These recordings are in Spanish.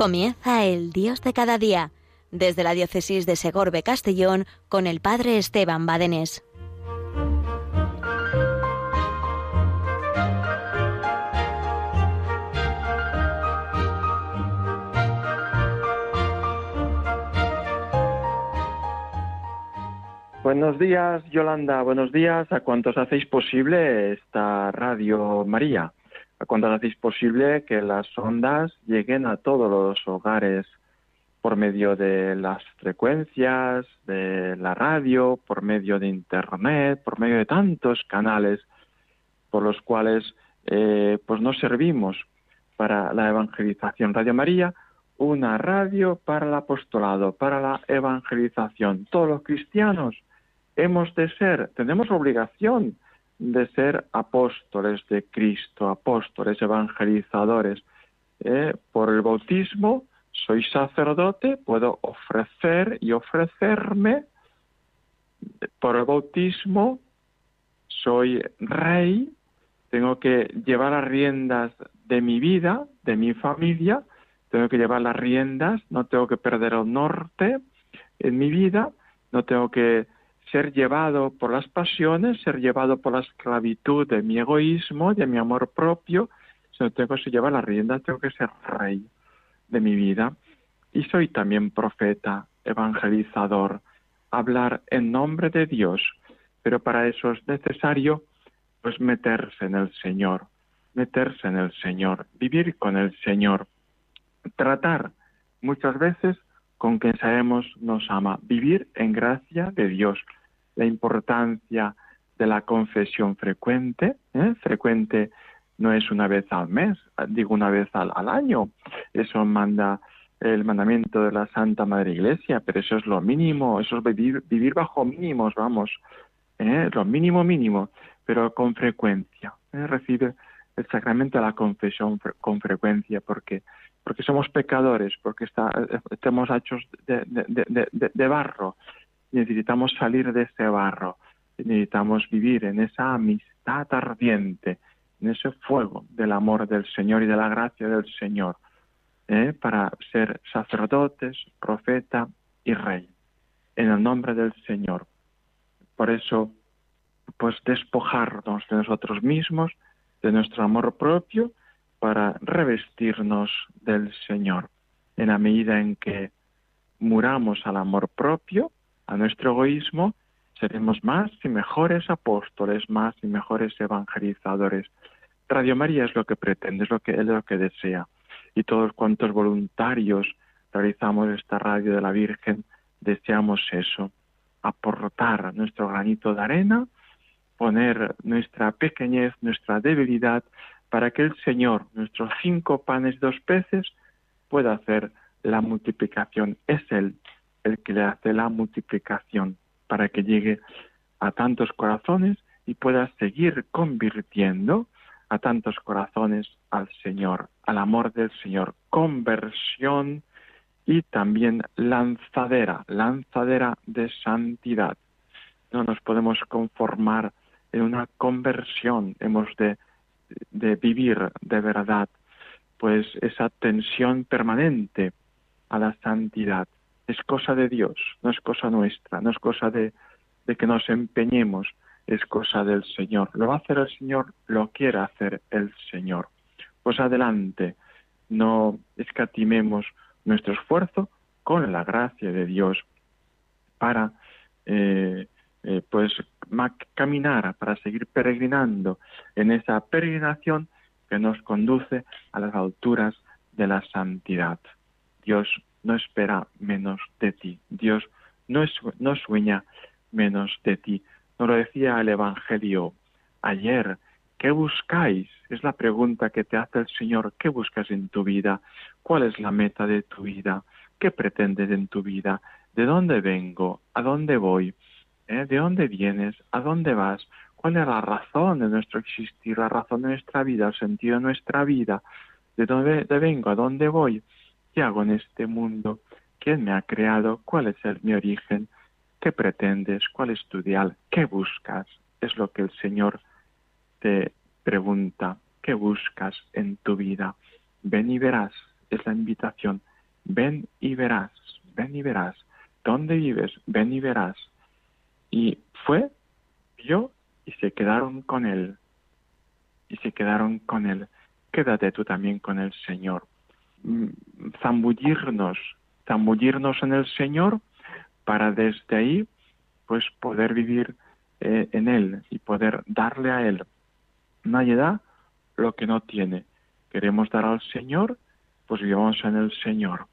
Comienza el Dios de cada día, desde la diócesis de Segorbe Castellón con el Padre Esteban Badenés. Buenos días, Yolanda. Buenos días a cuantos hacéis posible esta Radio María cuando hacéis posible que las ondas lleguen a todos los hogares por medio de las frecuencias, de la radio, por medio de Internet, por medio de tantos canales por los cuales eh, pues nos servimos para la evangelización. Radio María, una radio para el apostolado, para la evangelización. Todos los cristianos hemos de ser, tenemos obligación de ser apóstoles de Cristo, apóstoles evangelizadores. Eh, por el bautismo soy sacerdote, puedo ofrecer y ofrecerme. Por el bautismo soy rey, tengo que llevar las riendas de mi vida, de mi familia, tengo que llevar las riendas, no tengo que perder el norte en mi vida, no tengo que ser llevado por las pasiones, ser llevado por la esclavitud de mi egoísmo, de mi amor propio, sino tengo que llevar la rienda, tengo que ser rey de mi vida. Y soy también profeta, evangelizador, hablar en nombre de Dios, pero para eso es necesario pues meterse en el Señor, meterse en el Señor, vivir con el Señor, tratar muchas veces con quien sabemos nos ama, vivir en gracia de Dios, la importancia de la confesión frecuente. ¿eh? Frecuente no es una vez al mes, digo una vez al, año. Eso manda el mandamiento de la Santa Madre Iglesia, pero eso es lo mínimo, eso es vivir, vivir bajo mínimos, vamos, ¿eh? lo mínimo mínimo, pero con frecuencia. ¿eh? Recibe el sacramento de la confesión con frecuencia, porque porque somos pecadores, porque está, estamos hechos de, de barro, necesitamos salir de ese barro, necesitamos vivir en esa amistad ardiente, en ese fuego del amor del Señor y de la gracia del Señor, ¿eh? para ser sacerdotes, profeta y rey, en el nombre del Señor. Por eso, pues despojarnos de nosotros mismos, de nuestro amor propio, para revestirnos del Señor. En la medida en que muramos al amor propio, a nuestro egoísmo, seremos más y mejores apóstoles, más y mejores evangelizadores. Radio María es lo que pretende, es lo que, es lo que desea. Y todos cuantos voluntarios realizamos esta radio de la Virgen, deseamos eso, aportar nuestro granito de arena, poner nuestra pequeñez, nuestra debilidad, para que el Señor, nuestros cinco panes dos peces, pueda hacer la multiplicación. Es Él el que le hace la multiplicación para que llegue a tantos corazones y pueda seguir convirtiendo a tantos corazones al Señor, al amor del Señor, conversión y también lanzadera, lanzadera de santidad. No nos podemos conformar en una conversión, hemos de, de vivir de verdad, pues esa tensión permanente a la santidad es cosa de Dios, no es cosa nuestra, no es cosa de, que nos empeñemos, es cosa del Señor. Lo va a hacer el Señor, lo quiere hacer el Señor. Pues adelante, no escatimemos nuestro esfuerzo con la gracia de Dios para eh, eh, pues caminar, para seguir peregrinando en esa peregrinación que nos conduce a las alturas de la santidad. Dios no espera menos de ti. Dios no, no sueña menos de ti. Nos lo decía el Evangelio ayer. ¿Qué buscáis? Es la pregunta que te hace el Señor. ¿Qué buscas en tu vida? ¿Cuál es la meta de tu vida? ¿Qué pretendes en tu vida? ¿De dónde vengo? ¿A dónde voy? ¿Eh? ¿De dónde vienes? ¿A dónde vas? ¿Cuál es la razón de nuestro existir? ¿La razón de nuestra vida? ¿El sentido de nuestra vida? ¿De dónde vengo? ¿A dónde voy? ¿Qué hago en este mundo? ¿Quién me ha creado? ¿Cuál es el, mi origen? ¿Qué pretendes? ¿Cuál es tu ideal? ¿Qué buscas? Es lo que el Señor te pregunta. ¿Qué buscas en tu vida? Ven y verás. Es la invitación. ven y verás, ven y verás. ¿Dónde vives? Ven y verás. Y fue, vio y se quedaron con él. Y se quedaron con él. Quédate tú también con el Señor. Mm, zambullirnos, zambullirnos en el Señor para desde ahí pues poder vivir eh, en Él y poder darle a Él. Nadie da lo que no tiene. Queremos dar al Señor, pues vivamos en el Señor.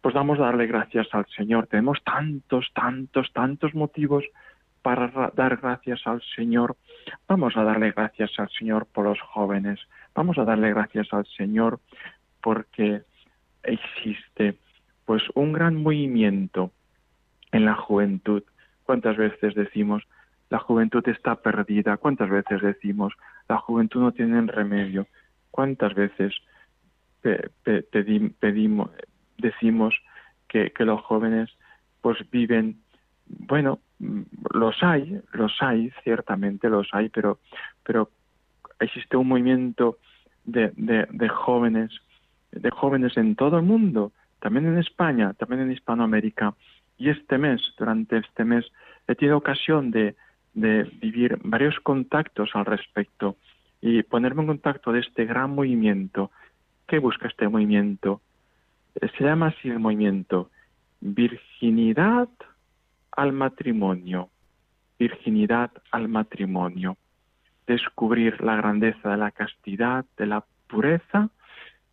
Pues vamos a darle gracias al Señor. Tenemos tantos, tantos, tantos motivos para dar gracias al Señor. Vamos a darle gracias al Señor por los jóvenes. Vamos a darle gracias al Señor porque existe pues un gran movimiento en la juventud ¿Cuántas veces decimos, la juventud está perdida? ¿Cuántas veces decimos, la juventud no tiene remedio? ¿Cuántas veces pedimos, decimos que, los jóvenes pues viven, bueno, los hay, los hay, ciertamente los hay, pero, pero existe un movimiento de, de jóvenes, de jóvenes en todo el mundo, también en España, también en Hispanoamérica, y este mes, durante este mes, he tenido ocasión de, vivir varios contactos al respecto y ponerme en contacto de este gran movimiento. ¿Qué busca este movimiento? Eh, se llama así el movimiento virginidad al matrimonio. Virginidad al matrimonio. Descubrir la grandeza de la castidad, de la pureza,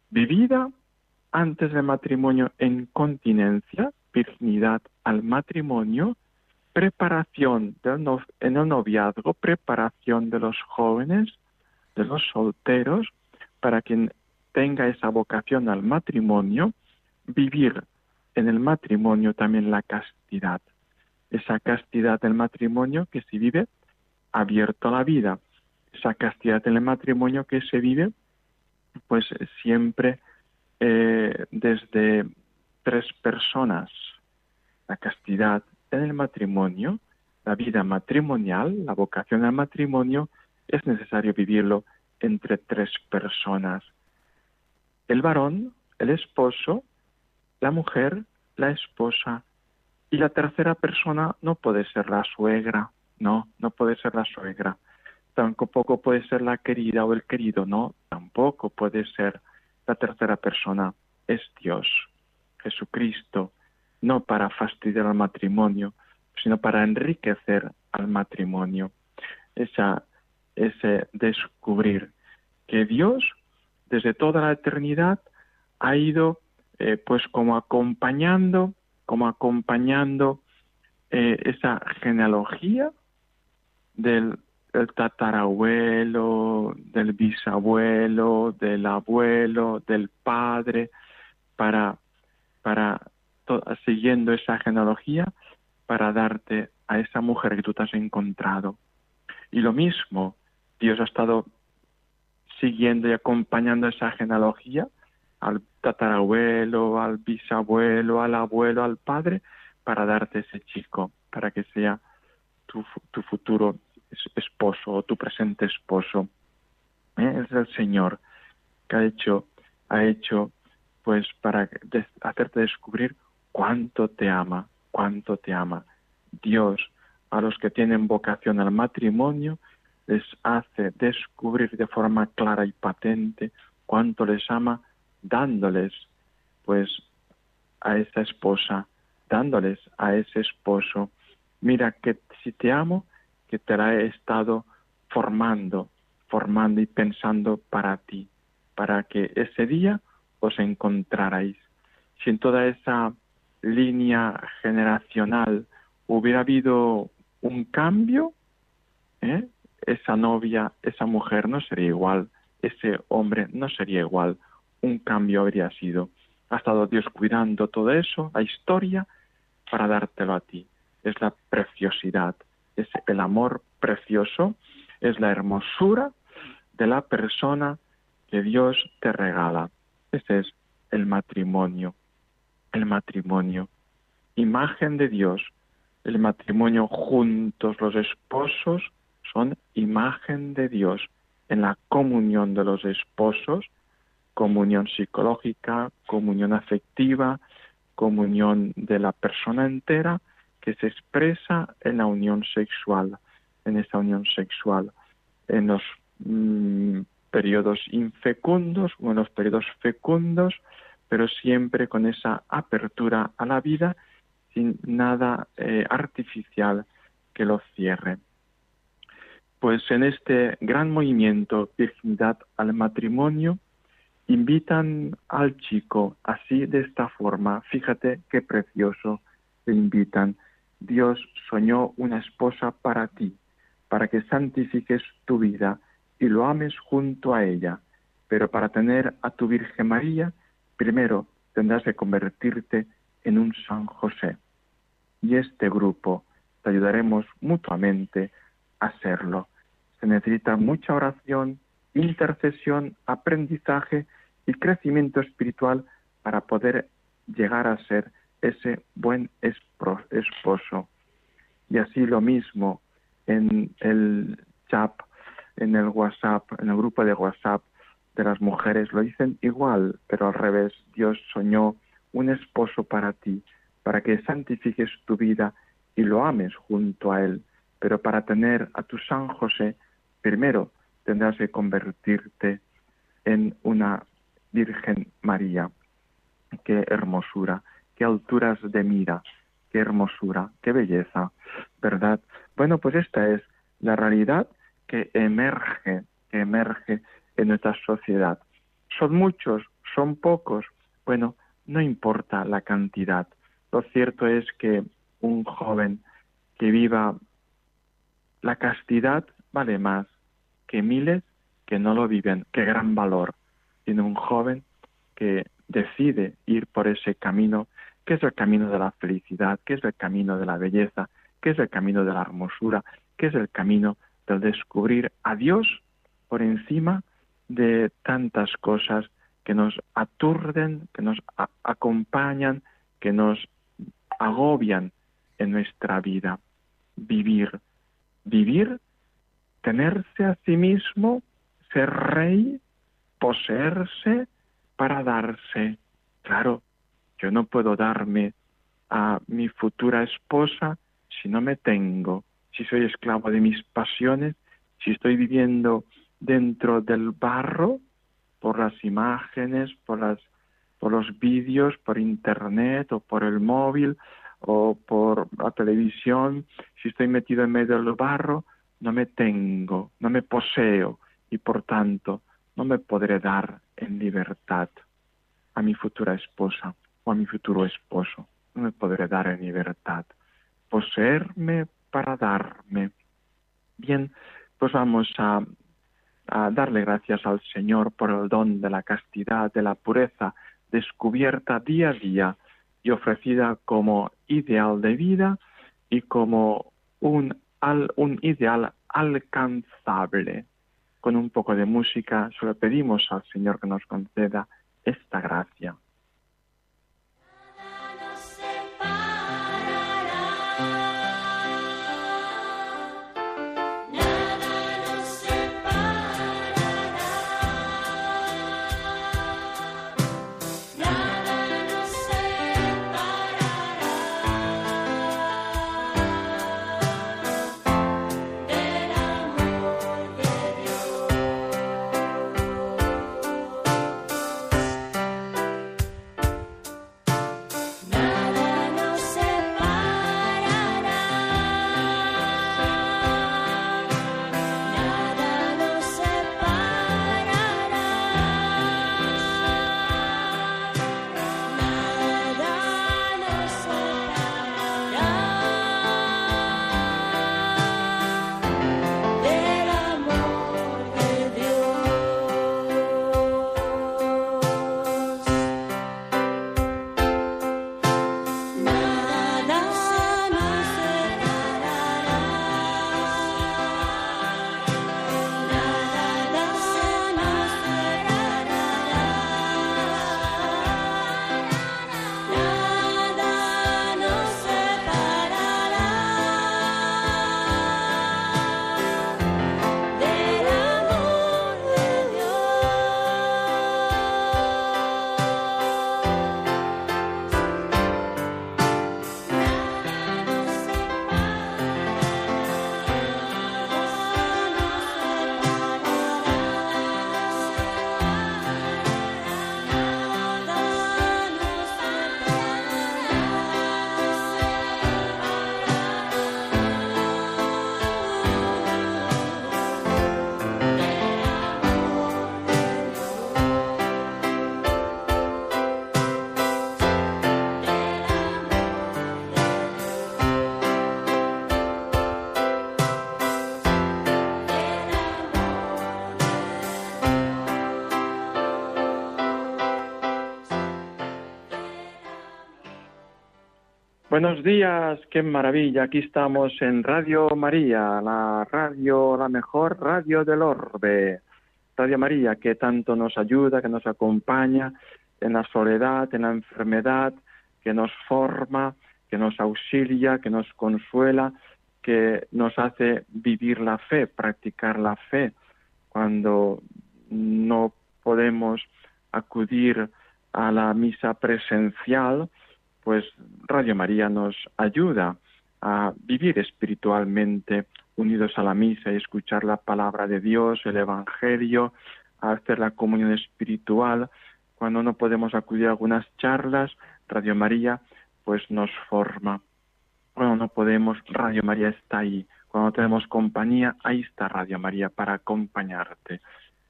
vivida antes del matrimonio en continencia, virginidad al matrimonio, preparación en el noviazgo, preparación de los jóvenes, de los solteros, para quien tenga esa vocación al matrimonio, vivir en el matrimonio también la castidad, esa castidad del matrimonio que se vive abierto a la vida, esa castidad en el matrimonio que se vive pues siempre eh, desde tres personas, la castidad en el matrimonio, la vida matrimonial, la vocación al matrimonio, es necesario vivirlo entre tres personas. El varón, el esposo, la mujer, la esposa, y la tercera persona no puede ser la suegra, no, no puede ser la suegra. Tampoco puede ser la querida o el querido, no, tampoco puede ser la tercera persona. Es Dios. Jesucristo, no para fastidiar al matrimonio, sino para enriquecer al matrimonio. Esa, ese descubrir que Dios, desde toda la eternidad, ha ido eh, pues como acompañando, como acompañando eh, esa genealogía del tatarabuelo, del bisabuelo, del abuelo, del padre, para para siguiendo esa genealogía para darte a esa mujer que tú te has encontrado. Y lo mismo, Dios ha estado siguiendo y acompañando esa genealogía al tatarabuelo, al bisabuelo, al abuelo, al padre, para darte ese chico, para que sea tu, tu futuro esposo o tu presente esposo. ¿Eh? Es el Señor que ha hecho, ha hecho pues para hacerte descubrir cuánto te ama, cuánto te ama. Dios a los que tienen vocación al matrimonio les hace descubrir de forma clara y patente cuánto les ama, dándoles pues a esa esposa, dándoles a ese esposo. Mira que si te amo, que te la he estado formando, formando y pensando para ti, para que ese día os encontrarais. Si en toda esa línea generacional hubiera habido un cambio, ¿eh? esa novia, esa mujer no sería igual, ese hombre no sería igual, un cambio habría sido. Ha estado Dios cuidando todo eso, la historia, para dártelo a ti. Es la preciosidad, es el amor precioso, es la hermosura de la persona que Dios te regala. Ese es el matrimonio. El matrimonio. Imagen de Dios. El matrimonio juntos los esposos son imagen de Dios. En la comunión de los esposos comunión psicológica, comunión afectiva, comunión de la persona entera que se expresa en la unión sexual, en esa unión sexual, en los mm, periodos infecundos o en los periodos fecundos, pero siempre con esa apertura a la vida sin nada eh, artificial que lo cierre. Pues en este gran movimiento Virginidad al matrimonio, invitan al chico así de esta forma. Fíjate qué precioso te invitan. Dios soñó una esposa para ti, para que santifiques tu vida y lo ames junto a ella. Pero para tener a tu Virgen María, primero tendrás que convertirte en un San José. Y este grupo te ayudaremos mutuamente a hacerlo. Se necesita mucha oración, intercesión, aprendizaje y crecimiento espiritual para poder llegar a ser ese buen esposo. Y así lo mismo en el chat, en el WhatsApp, en el grupo de WhatsApp de las mujeres, lo dicen igual, pero al revés. Dios soñó un esposo para ti, para que santifiques tu vida y lo ames junto a Él. Pero para tener a tu San José, primero tendrás que convertirte en una Virgen María. Qué hermosura, qué alturas de mira, qué hermosura, qué belleza, ¿verdad? Bueno, pues esta es la realidad que emerge, que emerge en nuestra sociedad. Son muchos, son pocos. Bueno, no importa la cantidad. Lo cierto es que un joven que viva la castidad vale más que miles que no lo viven. Qué gran valor tiene un joven que decide ir por ese camino, que es el camino de la felicidad, que es el camino de la belleza, que es el camino de la hermosura, que es el camino del descubrir a Dios por encima de tantas cosas que nos aturden, que nos acompañan, que nos agobian en nuestra vida. Vivir, vivir, tenerse a sí mismo, ser rey, poseerse para darse. Claro, yo no puedo darme a mi futura esposa si no me tengo, si soy esclavo de mis pasiones, si estoy viviendo dentro del barro por las imágenes, por las por los vídeos, por internet o por el móvil o por la televisión, si estoy metido en medio del barro, no me tengo, no me poseo y por tanto no me podré dar en libertad a mi futura esposa a mi futuro esposo, no me podré dar en libertad. Poseerme para darme. Bien, pues vamos a, a darle gracias al Señor por el don de la castidad, de la pureza, descubierta día a día y ofrecida como ideal de vida y como un, un ideal alcanzable. Con un poco de música solo pedimos al Señor que nos conceda esta gracia. Buenos días, qué maravilla. Aquí estamos en Radio María, la radio, la mejor radio del orbe. Radio María, que tanto nos ayuda, que nos acompaña en la soledad, en la enfermedad, que nos forma, que nos auxilia, que nos consuela, que nos hace vivir la fe, practicar la fe, cuando no podemos acudir a la misa presencial, pues Radio María nos ayuda a vivir espiritualmente unidos a la misa y escuchar la palabra de Dios, el Evangelio, a hacer la comunión espiritual. Cuando no podemos acudir a algunas charlas, Radio María pues nos forma. Cuando no podemos, Radio María está ahí. Cuando tenemos compañía, ahí está Radio María para acompañarte.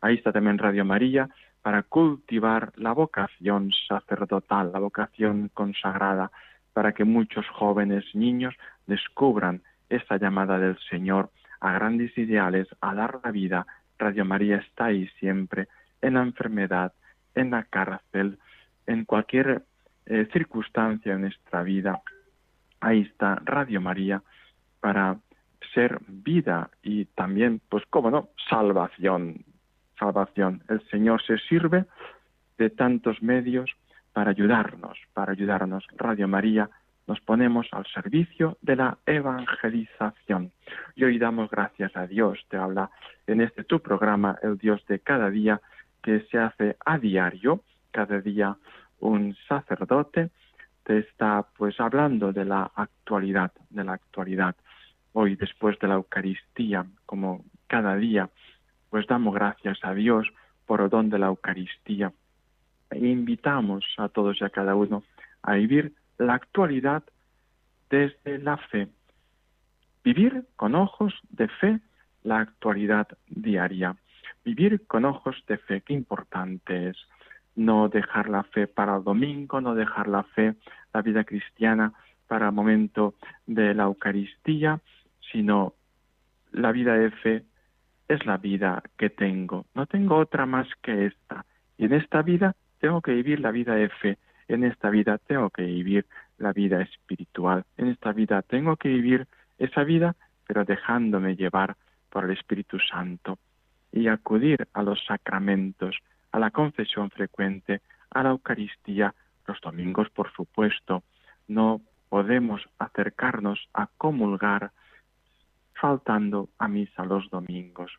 Ahí está también Radio María para cultivar la vocación sacerdotal, la vocación consagrada, para que muchos jóvenes niños descubran esta llamada del Señor a grandes ideales, a dar la vida. Radio María está ahí siempre, en la enfermedad, en la cárcel, en cualquier eh, circunstancia de nuestra vida. Ahí está Radio María para ser vida y también, pues cómo no, salvación, salvación. El Señor se sirve de tantos medios para ayudarnos, para ayudarnos. Radio María nos ponemos al servicio de la evangelización. Y hoy damos gracias a Dios, te habla en este tu programa, el Dios de cada día, que se hace a diario, cada día un sacerdote te está pues hablando de la actualidad, de la actualidad. Hoy después de la Eucaristía, como cada día, pues damos gracias a Dios por el don de la Eucaristía e invitamos a todos y a cada uno a vivir la actualidad desde la fe. Vivir con ojos de fe la actualidad diaria. Vivir con ojos de fe, qué importante es. No dejar la fe para el domingo, no dejar la fe, la vida cristiana para el momento de la Eucaristía, sino la vida de fe es la vida que tengo. No tengo otra más que esta. Y en esta vida tengo que vivir la vida de fe. En esta vida tengo que vivir la vida espiritual. En esta vida tengo que vivir esa vida, pero dejándome llevar por el Espíritu Santo y acudir a los sacramentos, a la confesión frecuente, a la Eucaristía, los domingos, por supuesto. No podemos acercarnos a comulgar faltando a misa los domingos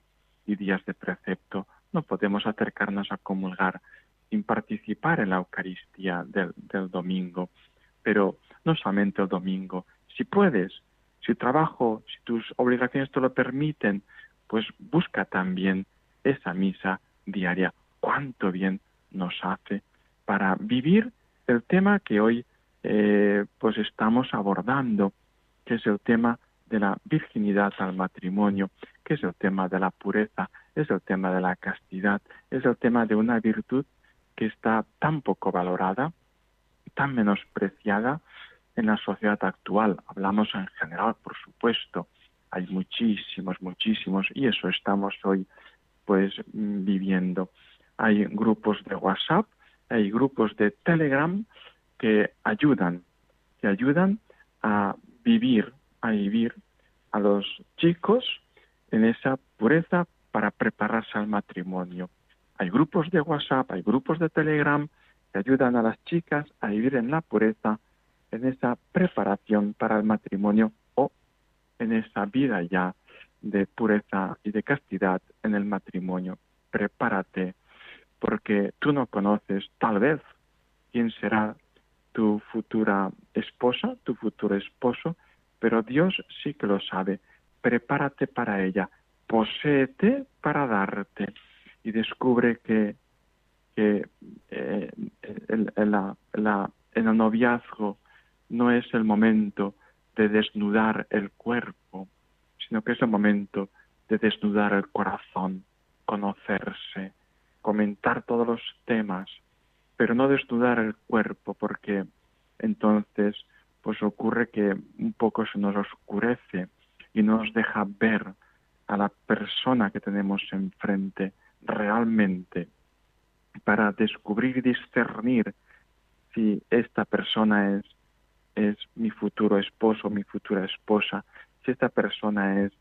y días de precepto, no podemos acercarnos a comulgar sin participar en la Eucaristía del, domingo. Pero no solamente el domingo, si puedes, si trabajo, si tus obligaciones te lo permiten, pues busca también esa misa diaria. Cuánto bien nos hace para vivir el tema que hoy eh, pues estamos abordando, que es el tema de la virginidad al matrimonio, que es el tema de la pureza, es el tema de la castidad, es el tema de una virtud que está tan poco valorada, tan menospreciada en la sociedad actual. Hablamos en general, por supuesto, hay muchísimos, muchísimos, y eso estamos hoy pues viviendo. Hay grupos de WhatsApp, hay grupos de Telegram que ayudan, que ayudan a vivir a vivir a los chicos en esa pureza para prepararse al matrimonio. Hay grupos de WhatsApp, hay grupos de Telegram que ayudan a las chicas a vivir en la pureza, en esa preparación para el matrimonio o en esa vida ya de pureza y de castidad en el matrimonio. Prepárate, porque tú no conoces tal vez quién será tu futura esposa, tu futuro esposo, pero Dios sí que lo sabe. Prepárate para ella, poséete para darte y descubre que, que eh, el, el noviazgo no es el momento de desnudar el cuerpo, sino que es el momento de desnudar el corazón, conocerse, comentar todos los temas, pero no desnudar el cuerpo, porque entonces pues ocurre que un poco se nos oscurece y no nos deja ver a la persona que tenemos enfrente realmente para descubrir y discernir si esta persona es es mi futuro esposo, mi futura esposa, si esta persona es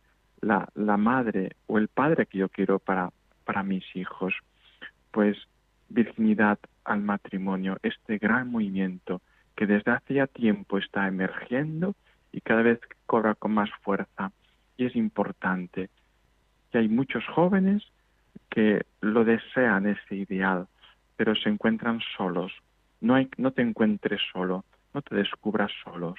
la, la madre o el padre que yo quiero para, para mis hijos. Pues virginidad al matrimonio, este gran movimiento que desde hacía tiempo está emergiendo y cada vez cobra con más fuerza. Y es importante que hay muchos jóvenes que lo desean ese ideal, pero se encuentran solos. No, hay, no te encuentres solo, no te descubras solos.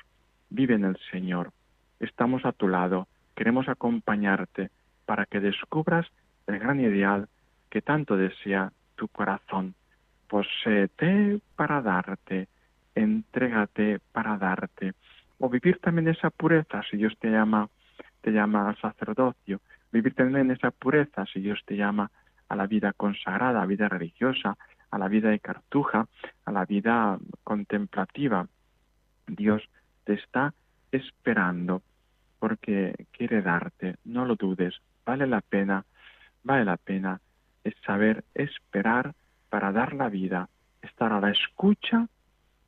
Vive en el Señor. Estamos a tu lado, queremos acompañarte para que descubras el gran ideal que tanto desea tu corazón. Poséete para darte, entrégate para darte, o vivir también esa pureza si Dios te llama, te llama al sacerdocio, vivir también esa pureza si Dios te llama a la vida consagrada, a la vida religiosa, a la vida de cartuja, a la vida contemplativa. Dios te está esperando porque quiere darte, no lo dudes, vale la pena, vale la pena es saber esperar para dar la vida, estar a la escucha,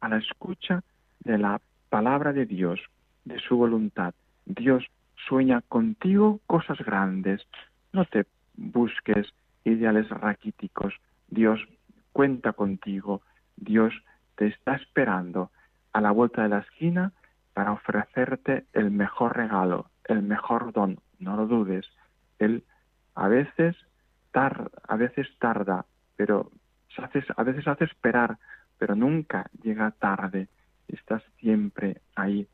a la escucha de la palabra de Dios, de su voluntad. Dios sueña contigo cosas grandes. No te busques ideales raquíticos. Dios cuenta contigo. Dios te está esperando a la vuelta de la esquina para ofrecerte el mejor regalo, el mejor don. No lo dudes. Él a veces a veces tarda, pero a veces hace esperar, pero nunca llega tarde. Estás siempre ahí,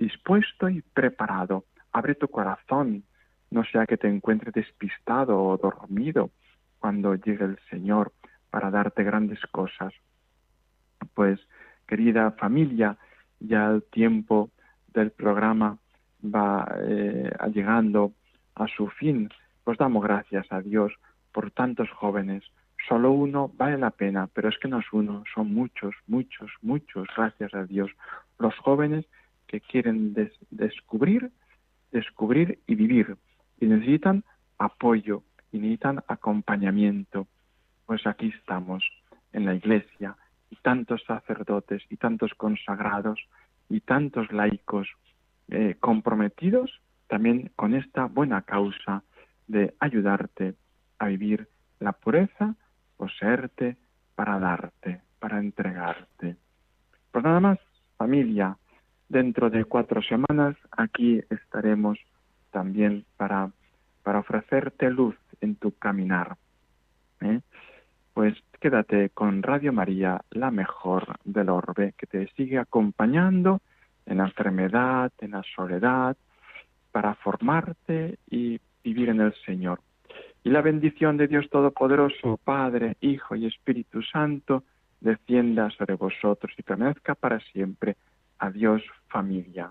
dispuesto y preparado. Abre tu corazón, no sea que te encuentres despistado o dormido cuando llegue el Señor para darte grandes cosas. Pues, querida familia, ya el tiempo del programa va eh, llegando a su fin. Pues damos gracias a Dios por tantos jóvenes. Solo uno vale la pena, pero es que no es uno, son muchos, muchos, muchos, gracias a Dios. Los jóvenes que quieren descubrir, descubrir y vivir. Y necesitan apoyo y necesitan acompañamiento. Pues aquí estamos, en la iglesia, y tantos sacerdotes y tantos consagrados y tantos laicos eh, comprometidos también con esta buena causa de ayudarte a vivir la pureza, poseerte para darte, para entregarte. Pues nada más, familia, dentro de cuatro semanas aquí estaremos también para, para ofrecerte luz en tu caminar. ¿eh? Pues quédate con Radio María, la mejor del orbe, que te sigue acompañando en la enfermedad, en la soledad, para formarte y vivir en el Señor. Y la bendición de Dios Todopoderoso, Padre, Hijo y Espíritu Santo, descienda sobre vosotros y permanezca para siempre. Adiós familia.